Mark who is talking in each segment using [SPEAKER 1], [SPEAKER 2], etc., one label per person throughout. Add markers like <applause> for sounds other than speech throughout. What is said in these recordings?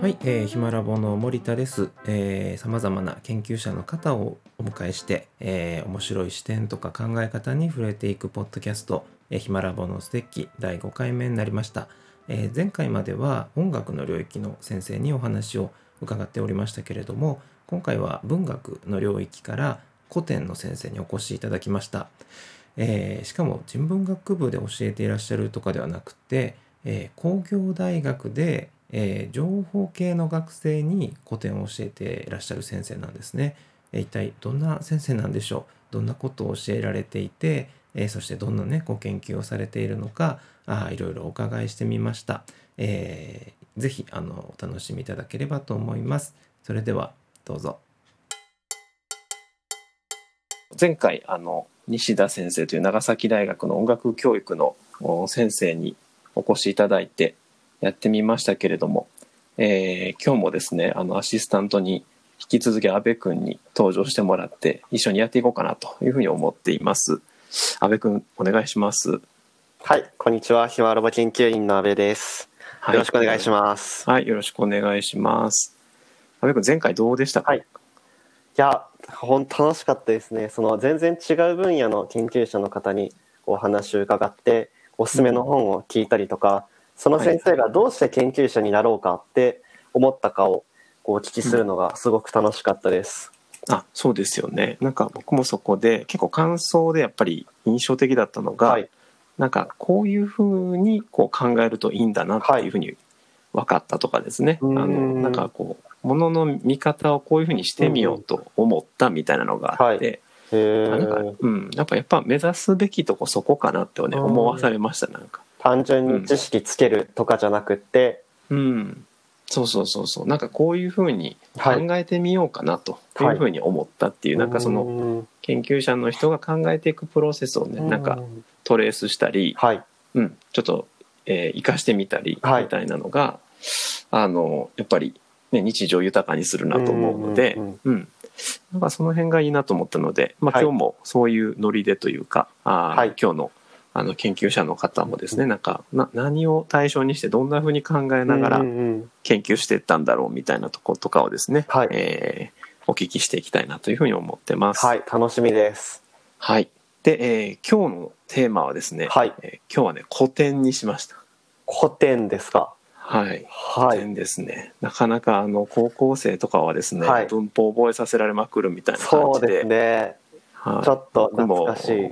[SPEAKER 1] はい、えー、ヒマラボの森田です。えー、様々な研究者の方をお迎えして、えー、面白い視点とか考え方に触れていくポッドキャスト、えー、ヒマラボのステッキ第5回目になりました。えー、前回までは音楽の領域の先生にお話を伺っておりましたけれども、今回は文学の領域から古典の先生にお越しいただきました。えー、しかも人文学部で教えていらっしゃるとかではなくて、えー、工業大学でえー、情報系の学生に古典を教えていらっしゃる先生なんですね。えー、一体どんな先生なんでしょう？どんなことを教えられていて、えー、そしてどんなねご研究をされているのかあいろいろお伺いしてみました。えー、ぜひあのお楽しみいただければと思います。それではどうぞ。前回あの西田先生という長崎大学の音楽教育の先生にお越しいただいてやってみましたけれども、えー、今日もですねあのアシスタントに引き続き阿部君に登場してもらって一緒にやっていこうかなというふうに思っています。阿部君お願いします。
[SPEAKER 2] はいこんにちは。ひまロボ研究員の阿部です、はい、よろしくお願いします。
[SPEAKER 1] はいよろしくお願いします。阿部君前回どうでしたか、
[SPEAKER 2] はい、いや本当楽しかったですね。その全然違う分野の研究者の方にお話を伺っておすすめの本を聞いたりとか、うんその先生がどうして研究者になろうかって思ったかをこうお聞きするのがすごく楽しかったです。
[SPEAKER 1] うん、あそうですよね。なんか僕もそこで結構感想でやっぱり印象的だったのが、はい、なんかこういうふうにこう考えるといいんだなっていうふうに分かったとかですね、はい、あのなんかこうものの見方をこういうふうにしてみようと思ったみたいなのがあって。はい、なんかうん、やっぱやっぱ目指すべきとこそこかなってね思わされましたなんか。
[SPEAKER 2] 単純に知識つけるとかじゃなくって、
[SPEAKER 1] うん、うん、そうそうそうそう。なんかこういうふうに考えてみようかなと。い。うふうに思ったっていう、はい、なんかその研究者の人が考えていくプロセスをねなんかトレースしたり、
[SPEAKER 2] はい、
[SPEAKER 1] うん、ちょっと、えー、生かしてみたりみたいなのが、はい、あのやっぱり、ね、日常豊かにするなと思うので、うん、うん、なんかその辺がいいなと思ったので、まあ、今日もそういうノリでというか、あはい、今日のあの研究者の方もですね、なんかな何を対象にしてどんなふうに考えながら研究していったんだろうみたいなとことかをですね、
[SPEAKER 2] はい、
[SPEAKER 1] えー、お聞きしていきたいなというふうに思ってます。
[SPEAKER 2] はい、楽しみです。
[SPEAKER 1] はい。で、えー、今日のテーマはですね、
[SPEAKER 2] はい
[SPEAKER 1] えー、今日はね古典にしました。
[SPEAKER 2] 古典ですか。
[SPEAKER 1] はい、
[SPEAKER 2] はい、
[SPEAKER 1] 古典ですね。なかなかあの高校生とかはですね、はい、文法を覚えさせられまくるみたいな感じで、
[SPEAKER 2] そうですね。はい、ちょっと懐かしい。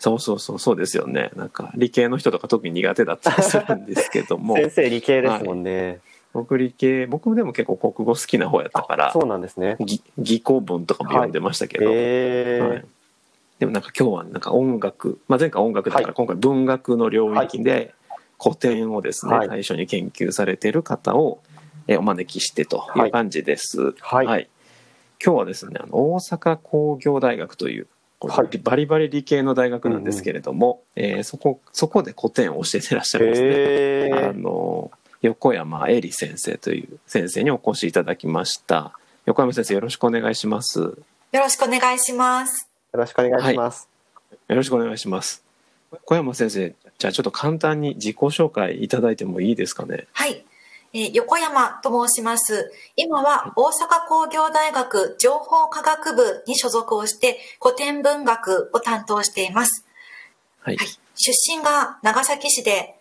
[SPEAKER 1] そうそうそうそうですよね。なんか理系の人とか特に苦手だったり <laughs> するんですけども。
[SPEAKER 2] 先生理系ですもんね、はい、
[SPEAKER 1] 僕理系僕でも結構国語好きな方やったから
[SPEAKER 2] そうなんですね。
[SPEAKER 1] 技巧文とかも読んでましたけど、
[SPEAKER 2] はいえー。はい、
[SPEAKER 1] でもなんか今日はなんか音楽、まあ、前回音楽だから今回文学の領域で古典をですね、最初に研究されている方をお招きしてという感じです、
[SPEAKER 2] はい。
[SPEAKER 1] 今日はですねあの大阪工業大学というはい、バリバリ理系の大学なんですけれども、うんうん、えー、そこそこで古典を教えてらっしゃるんですね。
[SPEAKER 2] えー、
[SPEAKER 1] あの横山恵里先生という先生にお越しいただきました。横山先生よろしくお願いします。よ
[SPEAKER 3] ろしくお願いします。
[SPEAKER 2] よろしくお願いします。
[SPEAKER 1] はい、よろしくお願いします。小山先生、じゃあちょっと簡単に自己紹介いただいてもいいですかね？
[SPEAKER 3] はい。えー、横山と申します。今は大阪工業大学情報科学部に所属をして古典文学を担当しています。
[SPEAKER 1] はい。はい、
[SPEAKER 3] 出身が長崎市で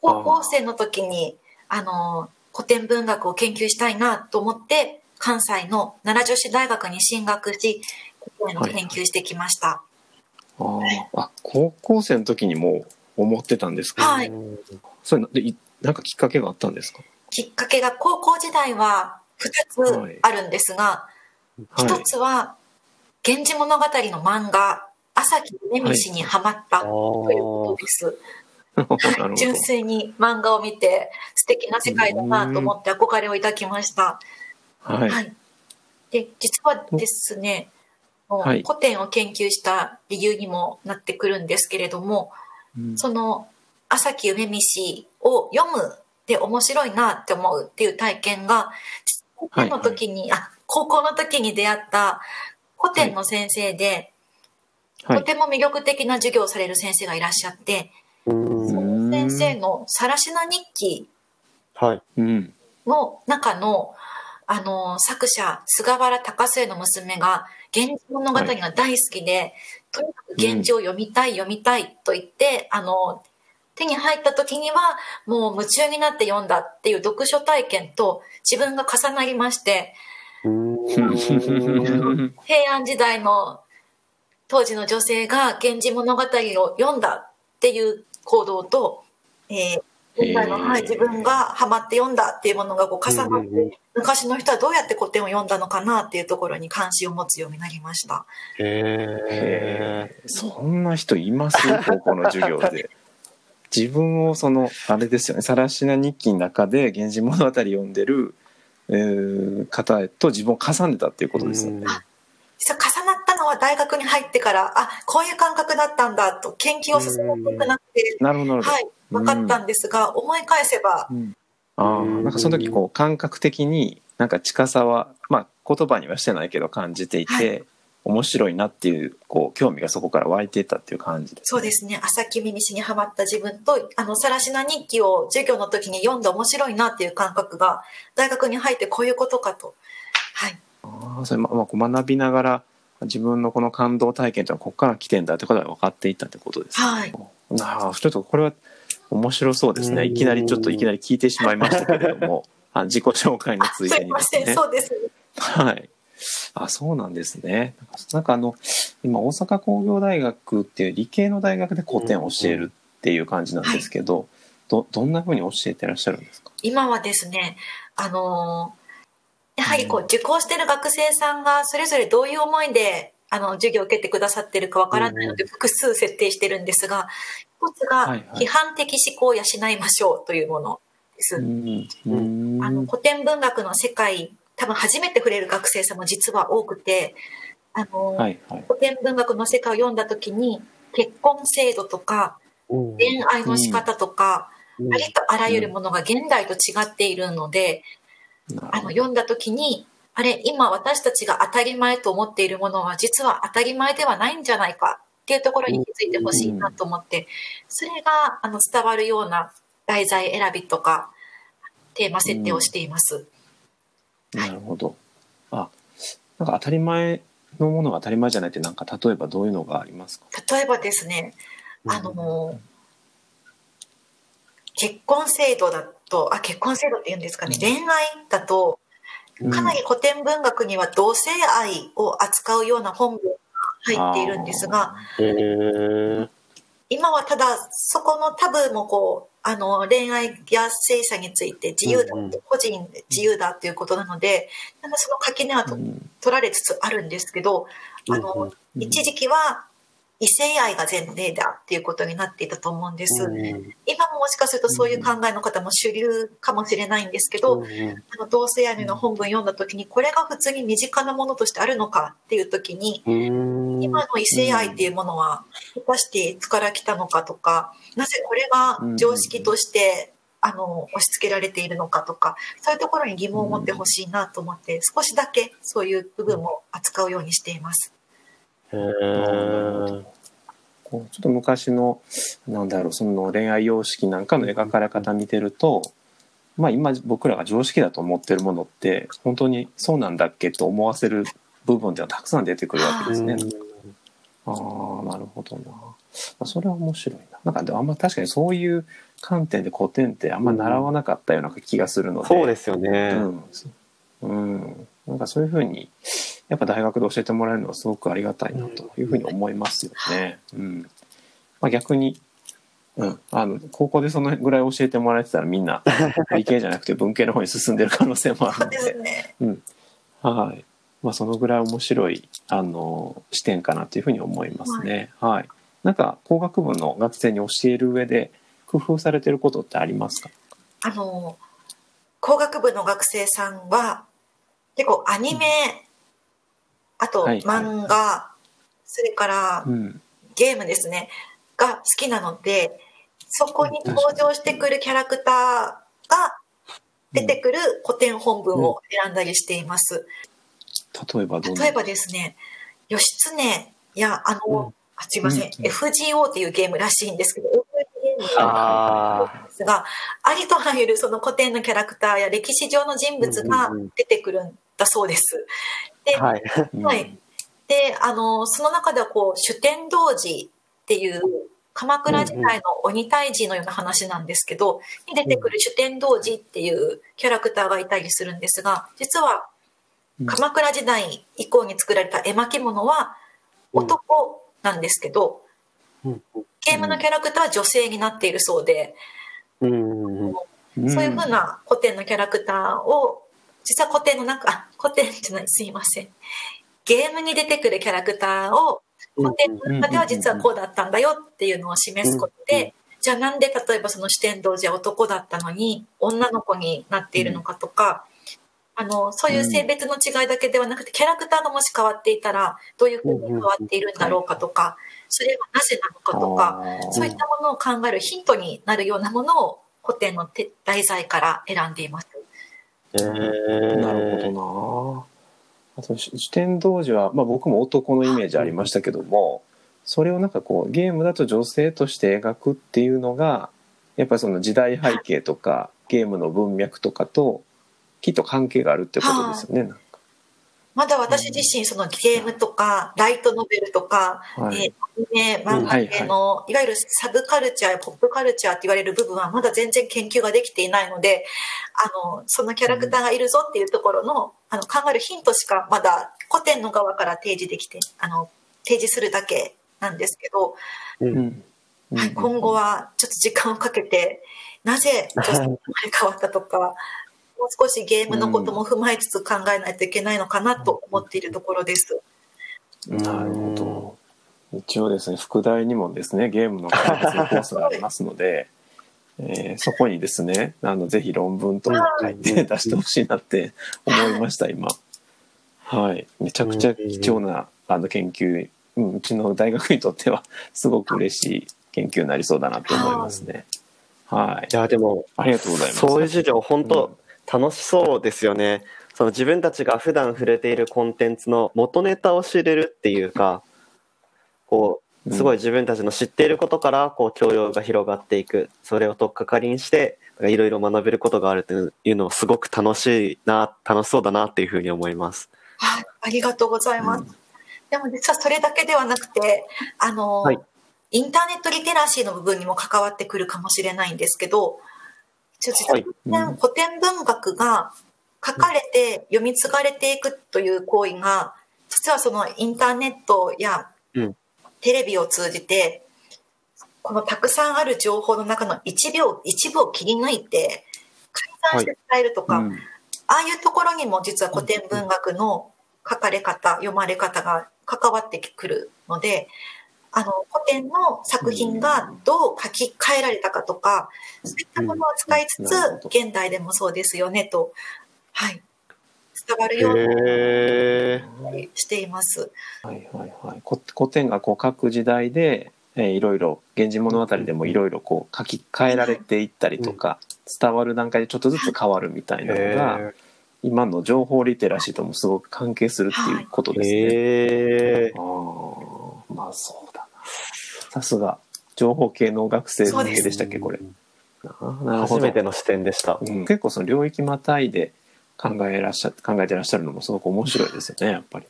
[SPEAKER 3] 高校生の時にあの古典文学を研究したいなと思って関西の奈良女子大学に進学し古典を研究してきました。
[SPEAKER 1] はい、ああ、高校生の時にも思ってたんですか、
[SPEAKER 3] はい。
[SPEAKER 1] それでなんかきっかけがあったんですか？
[SPEAKER 3] きっかけが高校時代は2つあるんですが、はい、1つは「源氏物語」の漫画「朝木夢見氏」にはまったということです。<laughs> はい、純粋に漫画を見て素敵な世界だなと思って憧れを抱きました。
[SPEAKER 1] はい、はい、
[SPEAKER 3] で実はですね、はい、古典を研究した理由にもなってくるんですけれども、うん、その朝木夢見氏を読むで面白いなって思うっていう体験が高校の時に、はいはい、あ高校の時に出会った古典の先生で、はい、とても魅力的な授業をされる先生がいらっしゃって、その先生の「さらしな日記」
[SPEAKER 1] はい、
[SPEAKER 3] の中の、あの、作者、菅原隆末の娘が、源氏物語が大好きで、はい、とにかく源氏を読みたい、うん、読みたいと言って、あの、手に入った時には、もう夢中になって読んだっていう読書体験と自分が重なりまして、平安時代の当時の女性が源氏物語を読んだっていう行動と、えー、今回の、はい、自分がハマって読んだっていうものがこう重なって、昔の人はどうやって古典を読んだのかなっていうところに関心を持つようになりました。
[SPEAKER 1] へえ。そんな人います？<laughs> 高校の授業で。自分をそのあれですよね「さらしな日記」の中で「源氏物語」読んでる、えー、方と自分を重ねたっていうことですよね。
[SPEAKER 3] 実は重なったのは大学に入ってからあこういう感覚だったんだと研究を進めていくなって
[SPEAKER 1] なるほど、
[SPEAKER 3] はい、分かったんですが、思い返せば、うん、
[SPEAKER 1] あなんかその時こう感覚的になんか近さは、まあ、言葉にはしてないけど感じていて、はい面白いなっていうこう興味がそこから湧いていたっていう感じで
[SPEAKER 3] す、ね、そうですね。朝木耳氏にはまった自分とあのさらしな日記を授業の時に読んで面白いなっていう感覚が大学に入ってこういうことかと。はい。
[SPEAKER 1] あそれ、ままあ、学びながら自分のこの感動体験というのはここから来てんだってことが分かっていったってことです、
[SPEAKER 3] ね、はい。
[SPEAKER 1] なちょっとこれは面白そうですね。いきなりちょっといきなり聞いてしまいましたけれども <laughs> あ自己紹介のついでに
[SPEAKER 3] ですね。そうです、
[SPEAKER 1] はいあ、そうなんですね。なんかあの、今、大阪工業大学っていう理系の大学で古典を教えるっていう感じなんですけど、うんうんはい、ど、どんなふうに教えてらっしゃるんですか？
[SPEAKER 3] 今はですね、あのやはりこう、受講してる学生さんがそれぞれどういう思いで、あの、授業を受けてくださってるかわからないので、複数設定してるんですが、一つが、批判的思考を養いましょうというものです。あの古典文学の世界多分初めて触れる学生さんも実は多くて、あの、はいはい、古典文学の世界を読んだ時に、結婚制度とか、恋愛の仕方とか、ありとあらゆるものが現代と違っているので、あの、読んだ時に、あれ、今私たちが当たり前と思っているものは実は当たり前ではないんじゃないかっていうところに気づいてほしいなと思って、それがあの伝わるような題材選びとか、テーマ設定をしています。
[SPEAKER 1] なるほど。あ、なんか当たり前のものが当たり前じゃないってなんか例えばどういうのがありますか？
[SPEAKER 3] 例えばですね、あの、うん、結婚制度だと、あ、結婚制度って言うんですかね、うん、恋愛だと、かなり古典文学には同性愛を扱うような本文が入っているんですが、今はただそこのタブーもこうあの恋愛や性差について自由だ、うん、個人自由だということなのでなんかその垣根はと、うん、取られつつあるんですけどあの、うん、一時期は異性愛が前提だっていうことになっていたと思うんです、うん、今ももしかするとそういう考えの方も主流かもしれないんですけど、うん、あの同性愛の本文読んだ時にこれが普通に身近なものとしてあるのかっていう時に、うん、今の異性愛っていうものは果たしていつから来たのかとかなぜこれが常識としてあの押し付けられているのかとかそういうところに疑問を持ってほしいなと思って少しだけそういう部分も扱うようにしています。
[SPEAKER 1] へこうちょっと昔のなんだろうその恋愛様式なんかの描かれ方見てると、まあ、今僕らが常識だと思ってるものって本当にそうなんだっけと思わせる部分ではたくさん出てくるわけですね。ああなるほどな。それは面白いな。なんかあんま確かにそういう観点で古典ってあんま習わなかったような気がするので。
[SPEAKER 2] そうですよね。
[SPEAKER 1] うん。うん、なんかそういうふうにやっぱ大学で教えてもらえるのはすごくありがたいなというふうに思いますよね。うん。まあ、逆に、うん、あの高校でそのぐらい教えてもらえてたらみんな理系じゃなくて文系の方に進んでる可能性もあるので。
[SPEAKER 3] ね、
[SPEAKER 1] うん。はい。まあそのぐらい面白いあの視点かなというふうに思いますね。はい、はい。なんか工学部の学生に教える上で工夫されてることってありますか？
[SPEAKER 3] あの工学部の学生さんは結構アニメ、うんあと漫画、はい、それからゲームですね、が好きなので、そこに登場してくるキャラクターが出てくる古典本文を選んだりしています。
[SPEAKER 1] 例えば
[SPEAKER 3] 例えばですね、義経や、あの、うん、あすいません、うん、FGO っていうゲームらしいんですけど、にですが、ありとあらゆるその古典のキャラクターや歴史上の人物が出てくるんだそうです。で、はい。はい。で、あの、その中ではこう、主天童子っていう鎌倉時代の鬼退治のような話なんですけど、に出てくる主天童子っていうキャラクターがいたりするんですが、実は鎌倉時代以降に作られた絵巻物は男なんですけど、ゲームのキャラクターは女性になっているそうで、そういうふうな古典のキャラクターを、実は古典の中、あ、古典じゃない、すいません。ゲームに出てくるキャラクターを古典の中では実はこうだったんだよっていうのを示すことで、じゃあなんで例えばその四天王寺は男だったのに女の子になっているのかとか、あの、そういう性別の違いだけではなくて、キャラクターがもし変わっていたら、どういうふうに変わっているんだろうかとか、それはなぜなのかとか、そういったものを考えるヒントになるようなものを古典の題材から選んでいます。
[SPEAKER 1] えー、なるほどな。あと四天童寺は、まあ、僕も男のイメージありましたけどもそれをなんかこうゲームだと女性として描くっていうのがやっぱりその時代背景とかゲームの文脈とかときっと関係があるってことですよね。
[SPEAKER 3] まだ私自身、そのゲームとか、ライトノベルとか、はい、えー、アニメ、漫画系の、いわゆるサブカルチャーやポップカルチャーって言われる部分はまだ全然研究ができていないので、あの、そのキャラクターがいるぞっていうところの、あの、考えるヒントしかまだ古典の側から提示できて、あの、提示するだけなんですけど、うん、はい、今後はちょっと時間をかけて、なぜ女性が変わったとか、もう少しゲームのことも踏まえつつ考えないといけないのかなと思っているところです。
[SPEAKER 1] なるほど。一応ですね、副題にもですね、ゲームの開発コースがありますので、<laughs> えー、そこにですね、あの、ぜひ論文とか書いて出してほしいなって思いました、今。はい。めちゃくちゃ貴重な、あの、研究、うん、うちの大学にとっては、すごく嬉しい研究になりそうだなと思いますね。はい。
[SPEAKER 2] いや、でも、ありがとうございます。そういう授業、本当、うん楽しそうですよね。その自分たちが普段触れているコンテンツの元ネタを知れるっていうか、こう、すごい自分たちの知っていることから、こう、教養が広がっていく。それを取っかかりにして、いろいろ学べることがあるというのをすごく楽しいな、楽しそうだなっていうふうに思います。
[SPEAKER 3] はい、ありがとうございます。うん、でも実はそれだけではなくて、あの、はい、インターネットリテラシーの部分にも関わってくるかもしれないんですけど、ちょっと、はい、古典文学が書かれて読み継がれていくという行為が、実はそのインターネットやテレビを通じて、このたくさんある情報の中の一秒、一部を切り抜いて、改ざんして伝えるとか、はい。うん、ああいうところにも実は古典文学の書かれ方、読まれ方が関わってくるので、あの古典の作品がどう書き換えられたかとか、そういったものを使いつつ、現代でもそうですよねと、はい、伝わるようにしています。
[SPEAKER 1] はいはいはい、古典がこう書く時代で、えー、いろいろ「源氏物語」でもいろいろこう書き換えられていったりとか、伝わる段階でちょっとずつ変わるみたいなのが。今の情報リテラシーともすごく関係するっていうことですね。はい、あまあそうさすが。情報系の学生向けでしたっけこれ。
[SPEAKER 2] 初めての視点でした、
[SPEAKER 1] うん、結構その領域またいで考えらっしゃ考えてらっしゃるのもすごく面白いですよねやっぱり。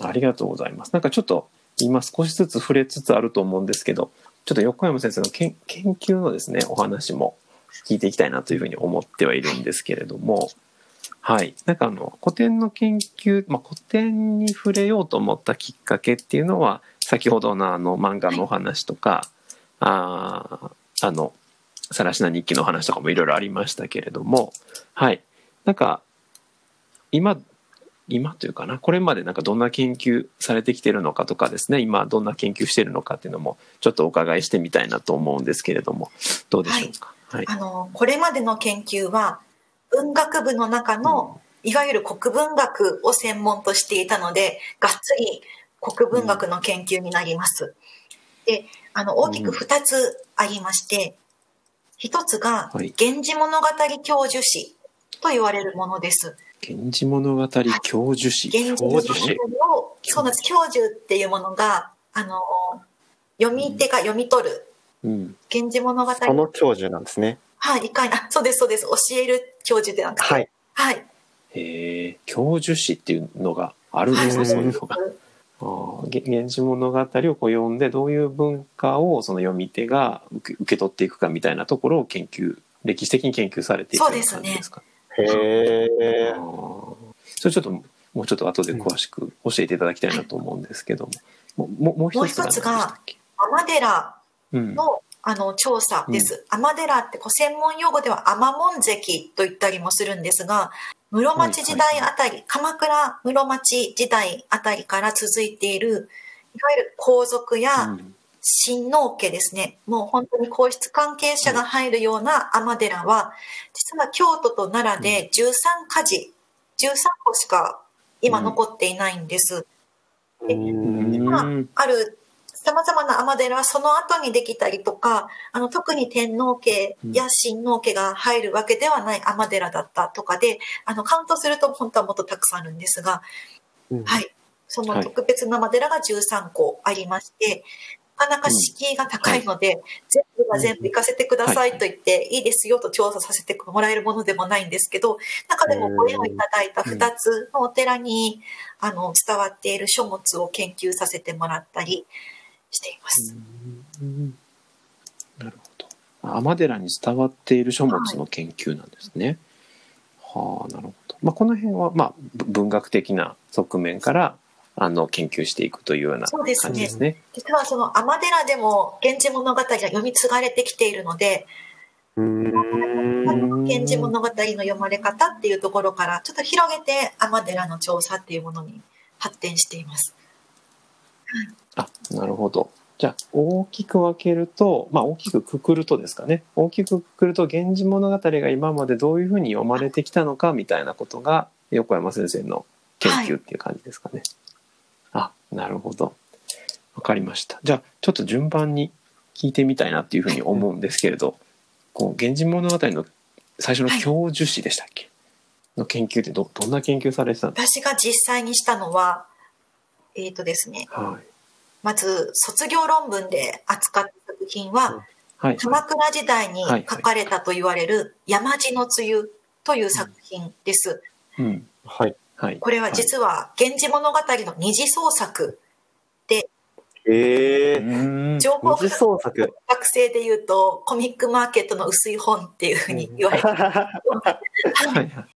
[SPEAKER 1] ありがとうございます。なんかちょっと今少しずつ触れつつあると思うんですけどちょっと横山先生の研究のですねお話も聞いていきたいなというふうに思ってはいるんですけれども。はい。なんかあの、古典の研究、まあ、古典に触れようと思ったきっかけっていうのは、先ほどのあの漫画のお話とか、はい、ああの、さらしな日記の話とかもいろいろありましたけれども、はい。なんか、今、今というかな、これまでなんかどんな研究されてきてるのかとかですね、今どんな研究してるのかっていうのもちょっとお伺いしてみたいなと思うんですけれども、どうでしょうか？
[SPEAKER 3] はい、はい、あの、これまでの研究は、文学部の中の、いわゆる国文学を専門としていたので、がっつり国文学の研究になります。で、あの、大きく2つありまして、1つが、源氏物語教授史と言われるものです。
[SPEAKER 1] 源氏物語教授史。
[SPEAKER 3] 源氏物語を、そうなんです。教授っていうものが、あの、読み手が読み取るうん、源氏物語。
[SPEAKER 2] その教授なんですね。
[SPEAKER 3] はい、一回、あ、そうです、そうです。教える教授でなんです。
[SPEAKER 2] はい。
[SPEAKER 3] はい。
[SPEAKER 1] へえ、教授誌っていうのがあるんですね、はい、そういうのが。あ源氏物語をこう読んでどういう文化をその読み手が受け受け取っていくかみたいなところを研究歴史的に研究されていく感じですか、
[SPEAKER 2] ね、へえ
[SPEAKER 1] それちょっともうちょっと後で詳しく教えていただきたいなと思うんですけども、ももう一
[SPEAKER 3] つが尼寺の、うん。あの調査です。尼、うん、寺ってこう専門用語では尼門関と言ったりもするんですが、室町時代あたり、鎌倉室町時代あたりから続いている、いわゆる皇族や親王家ですね、もう本当に皇室関係者が入るような尼寺は、実は京都と奈良で13家事、13個しか今残っていないんです。でまあ、ある様々な尼寺はその後にできたりとか、あの、特に天皇家や親王家が入るわけではない尼寺だったとかで、あの、カウントすると本当はもっとたくさんあるんですが、うん、はい。その特別な尼寺が13個ありまして、なかなか敷居が高いので、うん、全部が全部行かせてくださいと言って、いいですよと調査させてもらえるものでもないんですけど、中でもご縁をいただいた2つのお寺に、あの、伝わっている書物を研究させてもらったり、しています。
[SPEAKER 1] なるほど。尼寺に伝わっている書物の研究なんですね。はい、はあ、なるほど。まあ、この辺は、まあ、文学的な側面からあの研究していくというような感じですね。そうですね
[SPEAKER 3] 実はその尼寺でも源氏物語が読み継がれてきているので、源氏物語の読まれ方っていうところからちょっと広げて尼寺の調査っていうものに発展しています。
[SPEAKER 1] あなるほど。じゃあ大きく分けると、まあ、大きくくくるとですかね大きくくくると「源氏物語」が今までどういうふうに読まれてきたのかみたいなことが横山先生の研究っていう感じですかね。はい、あなるほど。分かりました。じゃあちょっと順番に聞いてみたいなっていうふうに思うんですけれど「こう源氏物語」の最初の教授誌でしたっけ、の研究ってどどんな研究されてたんです
[SPEAKER 3] か？私が実際にしたのはえっ、ー、とですね、はい、まず卒業論文で扱った作品は、はい、鎌倉時代に書かれたと言われる山地の梅雨という作品です。
[SPEAKER 2] うん、はい。
[SPEAKER 3] これは実は源氏物語の二次創作で、
[SPEAKER 2] えー、
[SPEAKER 3] 情報学生で言うとコミックマーケットの薄い本っていうふうに言われて、<laughs> はい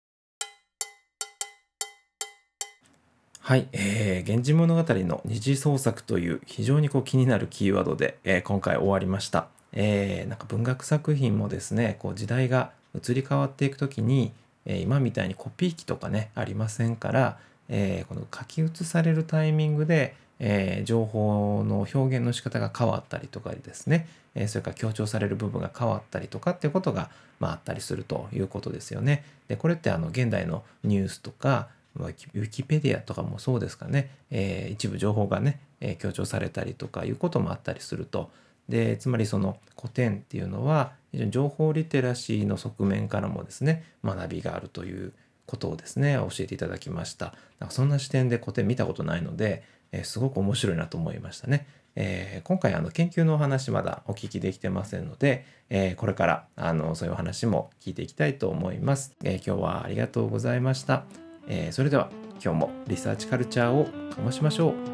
[SPEAKER 4] はい、えー、源氏物語の二次創作という非常にこう気になるキーワードで、えー、今回終わりました。えー、なんか文学作品もですね、こう時代が移り変わっていくときに、えー、今みたいにコピー機とかね、ありませんから、えー、この書き写されるタイミングで、えー、情報の表現の仕方が変わったりとかですね、え、それから強調される部分が変わったりとかっていうことが、まあ、あったりするということですよね。でこれってあの現代のニュースとかまウィキペディアとかもそうですかね、えー、一部情報がね、えー、強調されたりとかいうこともあったりすると。でつまりその古典っていうのは非常に情報リテラシーの側面からもですね学びがあるということをですね教えていただきました。なんかそんな視点で古典見たことないので、えー、すごく面白いなと思いましたね、えー、今回あの研究のお話まだお聞きできてませんので、えー、これからあのそういうお話も聞いていきたいと思います、え今日はありがとうございました。えー、それでは今日もリサーチカルチャーを醸しましょう。